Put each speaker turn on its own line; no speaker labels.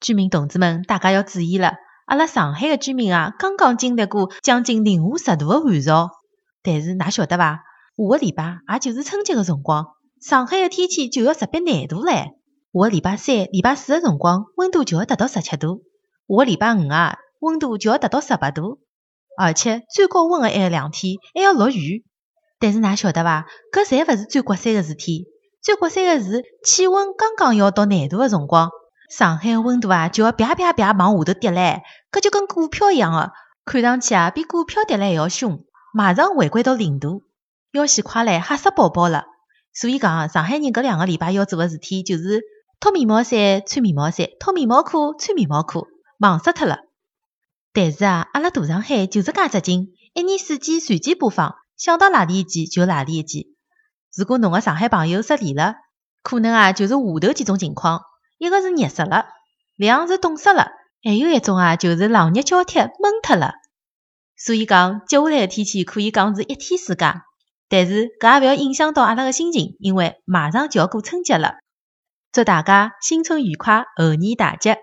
居民同志们，大家要注意了，阿拉上海的居民啊，刚刚经历过将近零下十度的寒潮，但是㑚晓得伐？下个礼拜也就是春节的辰光，上海的天气就要直逼廿度唻。下个礼拜三、礼拜四的辰光，温度就要达到十七度；下个礼拜五啊，温度就要达到十八度，而且最高温的埃个两天还要落雨。但是㑚晓得伐？搿侪勿是最刮三个事体，最刮三个是气温刚刚要到廿度的辰光。上海个温度啊，就要啪啪啪往下头跌唻，搿就跟股票一样个，看上去啊，比股票跌了还要凶，马上回归到零度，要死快唻，吓死宝宝了。所以讲，上海人搿两个礼拜要做个事体，就是脱棉毛衫穿棉毛衫，脱棉毛裤穿棉毛裤，忙死脱了。但是啊，阿拉大上海就是介只劲，一年四季随机播放，想到哪里一季就哪里一季。如果侬个上海朋友失联了，可能啊，就是下头几种情况。一个是热死了，两是冻死了，还有一种啊，就是冷热交替闷脱了。所以讲，接下来的天气可以讲是一天世界，但是搿也勿要影响到阿拉个心情，因为马上就要过春节了。祝大家新春愉快，猴年大吉！